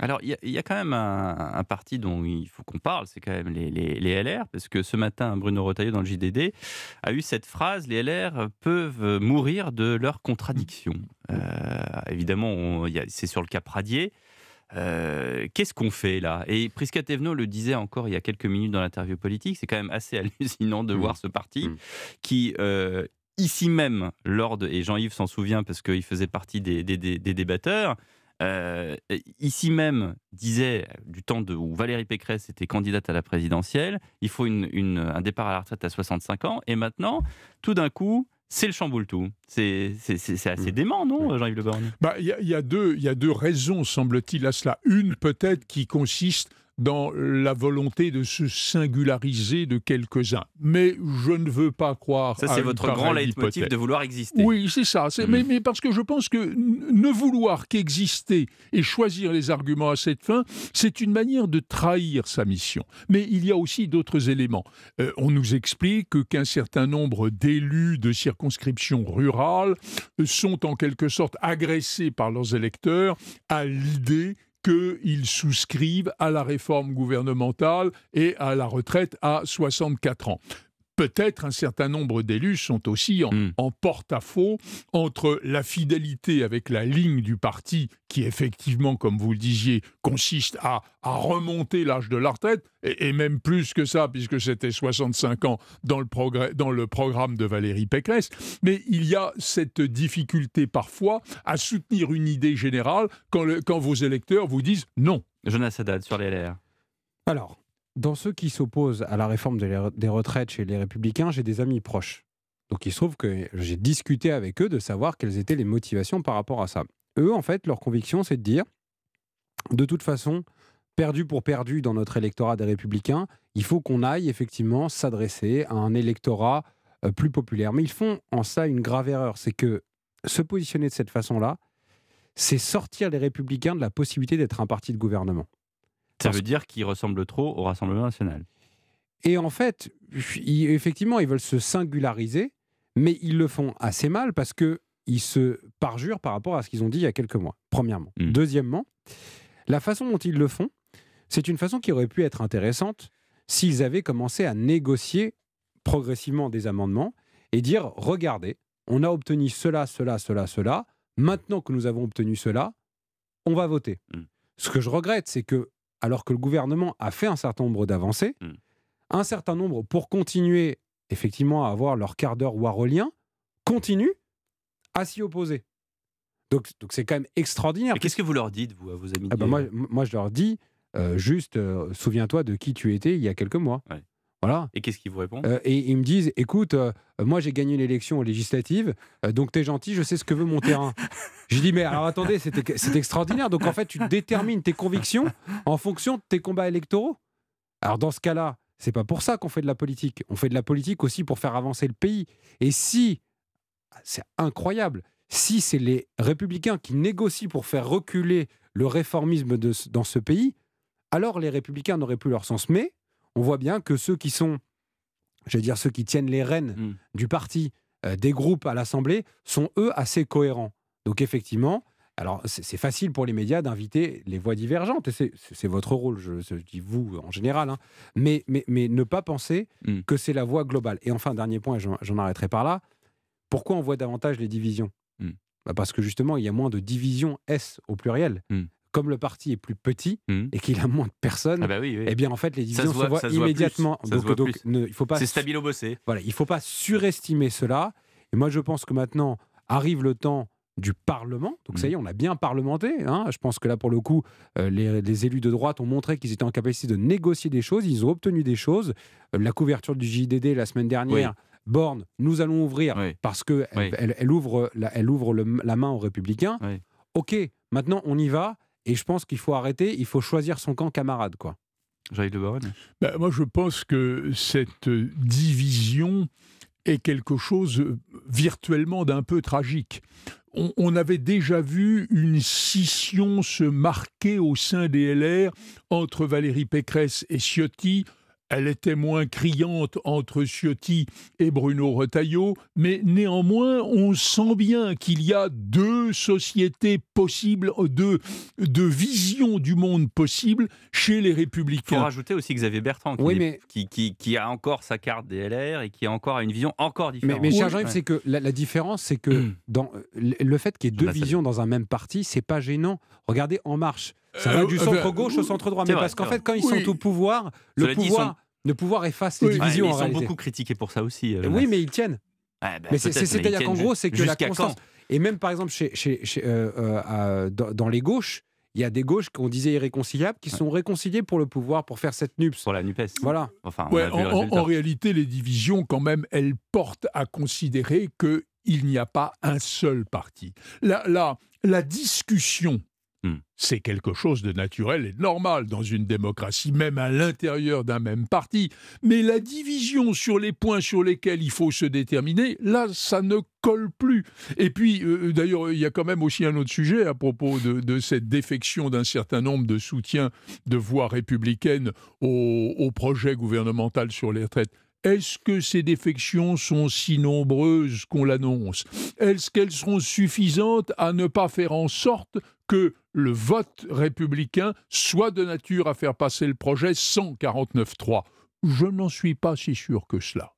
Alors, il y, a quand même un, parti dont il faut qu'on parle, c'est quand même les, LR, parce que ce matin, Bruno Retailleau, dans le JDD, a eu cette phrase les LR peuvent mourir de leurs contradictions. Euh, évidemment, c'est sur le cap radier. Euh, qu'est-ce qu'on fait là? Et Prisca Thévenot le disait encore il y a quelques minutes dans l'interview politique, c'est quand même assez hallucinant de mmh. voir ce parti mmh. qui, euh, ici même, Lord, et Jean-Yves s'en souvient parce qu'il faisait partie des, débatteurs, euh, ici même disait, du temps de, où Valérie Pécresse était candidate à la présidentielle, il faut un départ à la retraite à 65 ans, et maintenant, tout d'un coup, c'est le chamboule tout. C'est assez mmh. dément, non, Jean-Yves Le Borgne bah, Il y, a deux raisons, semble-t-il, à cela. Une, peut-être, qui consiste dans la volonté de se singulariser de quelques-uns. Mais je ne veux pas croire. Ça, c'est votre grand leitmotiv de vouloir exister. Oui, c'est ça. Mm. Mais, mais, parce que je pense que ne vouloir qu'exister et choisir les arguments à cette fin, c'est une manière de trahir sa mission. Mais il y a aussi d'autres éléments. Euh, on nous explique qu'un certain nombre d'élus de circonscriptions rurales sont en quelque sorte agressés par leurs électeurs à l'idée qu'ils souscrivent à la réforme gouvernementale et à la retraite à 64 ans peut-être un certain nombre d'élus sont aussi hmm. en, porte-à-faux entre la fidélité avec la ligne du parti, qui effectivement, comme vous le disiez, consiste à, remonter l'âge de la retraite, et, même plus que ça, puisque c'était 65 ans dans le, dans le programme de Valérie Pécresse. Mais il y a cette difficulté parfois à soutenir une idée générale quand, quand vos électeurs vous disent non. Jonas Haddad sur les LR. Alors, dans ceux qui s'opposent à la réforme des retraites chez les républicains, j'ai des amis proches. Donc il se trouve que j'ai discuté avec eux de savoir quelles étaient les motivations par rapport à ça. Eux, en fait, leur conviction, c'est de dire, de toute façon, perdu pour perdu dans notre électorat des républicains, il faut qu'on aille effectivement s'adresser à un électorat euh, plus populaire. Mais ils font en ça une grave erreur, c'est que se positionner de cette façon-là, c'est sortir les républicains de la possibilité d'être un parti de gouvernement. Ça veut dire qu'ils ressemblent trop au Rassemblement national. Et en fait, effectivement, ils veulent se singulariser, mais ils le font assez mal parce que ils se parjurent par rapport à ce qu'ils ont dit il y a quelques mois. Premièrement. Hmm. Deuxièmement, la façon dont ils le font, c'est une façon qui aurait pu être intéressante s'ils avaient commencé à négocier progressivement des amendements et dire regardez, on a obtenu cela, cela, cela, cela. Maintenant que nous avons obtenu cela, on va voter. Hmm. Ce que je regrette, c'est que alors que le gouvernement a fait un certain nombre d'avancées, hmm. un certain nombre pour continuer effectivement à avoir leur quart d'heure warolien, continuent à s'y opposer. Donc, donc c'est quand même extraordinaire. Qu'est-ce que vous leur dites, vous, à vos amis ah bah moi, moi, je leur dis, euh, juste, euh, souviens-toi de qui tu étais il y a quelques mois. Voilà. Et qu'est-ce qu'ils vous répondent? Euh, Et ils me disent écoute, moi j'ai gagné l'élection législative, donc t'es gentil, je sais ce que veut mon terrain. je dis mais alors attendez, c'est extraordinaire. Donc en fait, tu détermines tes convictions en fonction de tes combats électoraux. Alors dans ce cas-là, c'est pas pour ça qu'on fait de la politique. On fait de la politique aussi pour faire avancer le pays. Et si, c'est incroyable, si c'est les républicains qui négocient pour faire reculer le réformisme de, dans ce pays, alors les républicains n'auraient plus leur sens. Mais on voit bien que ceux qui sont, je veux dire, ceux qui tiennent les rênes hmm. du parti, euh, des groupes à l'Assemblée, sont eux assez cohérents. Donc effectivement, alors c'est facile pour les médias d'inviter les voix divergentes, et c'est votre rôle, je, dis vous en général, hein. mais, mais, mais, ne pas penser hmm. que c'est la voix globale. Et enfin, dernier point, j'en arrêterai par là, pourquoi on voit davantage les divisions? Hmm. bah, Parce que justement, il y a moins de divisions S au pluriel comme le parti est plus petit mmh. et qu'il a moins de personnes, ah bah eh bien en fait les divisions se, voient immédiatement. donc, il faut pas. C'est stabilo bossé. Voilà, il faut pas surestimer cela. Et moi je pense que maintenant arrive le temps du Parlement. Donc ça y est, mmh. on a bien parlementé. Hein. Je pense que là, pour le coup, euh, les, élus de droite ont montré qu'ils étaient en capacité de négocier des choses. Ils ont obtenu des choses. Euh, la couverture du JDD la semaine dernière. Borne, nous allons ouvrir parce qu'elle elle, ouvre, la, elle ouvre la main aux républicains. Ok, maintenant on y va. Et je pense qu'il faut arrêter, il faut choisir son camp camarade, quoi. Jean-Yves Le ben, Moi, je pense que cette division est quelque chose virtuellement d'un peu tragique. On, avait déjà vu une scission se marquer au sein des LR entre Valérie Pécresse et Ciotti elle était moins criante entre Ciotti et Bruno Retailleau, mais néanmoins, on sent bien qu'il y a deux sociétés possibles, deux, deux visions du monde possibles chez les Il faut Républicains. rajouter aussi Xavier Bertrand, qui, Oui, est- mais- qui, qui- qui a encore sa carte DLR et qui a encore une vision encore Mais, différente. mais cher Oui. Jean-Yves, Ouais. c'est que la, la différence, c'est que dans le le fait qu'il y ait deux visions dans un même parti, c'est pas gênant. Regardez En Marche, ça Euh, va du euh, centre ben, gauche au centre droit. Mais vrai, parce qu'en fait, quand ils Oui. sont au pouvoir, le pouvoir, sont- le pouvoir efface les divisions ils sont beaucoup critiqués pour ça aussi. euh, Oui, mais ils tiennent. Ouais, bah, Mais c'est- peut-être, c'est- c'est-à-dire qu'en gros, c'est que la constance. Et même par exemple, chez, chez- euh, euh, dans, dans les gauches, il y a des gauches qu'on disait irréconciliables qui sont réconciliées pour le pouvoir, pour faire cette NUPS. Pour la NUPES. Voilà. Enfin, Ouais, en, réalité, les divisions, quand même, elles portent à considérer qu'il n'y a pas un seul parti. La, la, la discussion, Hmm. c'est quelque chose de naturel et de normal dans une démocratie, même à l'intérieur d'un même parti. Mais la division sur les points sur lesquels il faut se déterminer, là, ça ne colle plus. Et puis, euh, d'ailleurs, il y a quand même aussi un autre sujet à propos de, de cette défection d'un certain nombre de soutiens de voix républicaines au, au projet gouvernemental sur les retraites. Est-ce que ces défections sont si nombreuses qu'on l'annonce? Est-ce qu'elles seront suffisantes à ne pas faire en sorte que le vote républicain soit de nature à faire passer le projet sans 49.3 Je n'en suis pas si sûr que cela.